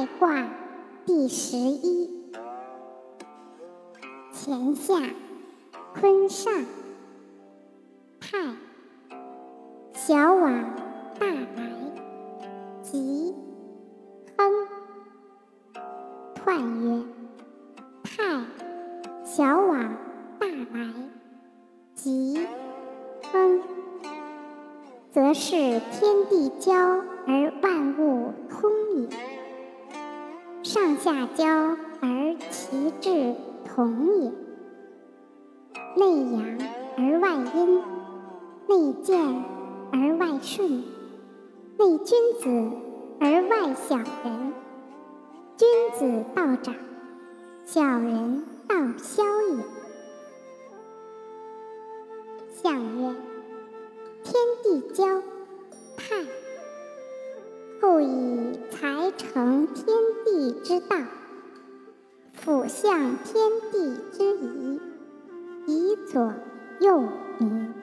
太卦第十一，乾下坤上，太，小往大来，吉，亨。彖曰：太，小往大来，吉，亨，则是天地交而万物通也。上下交而其志同也，内阳而外阴，内健而外顺，内君子而外小人。君子道长，小人道消也。象曰：才成天地之道，辅向天地之宜，以左右民。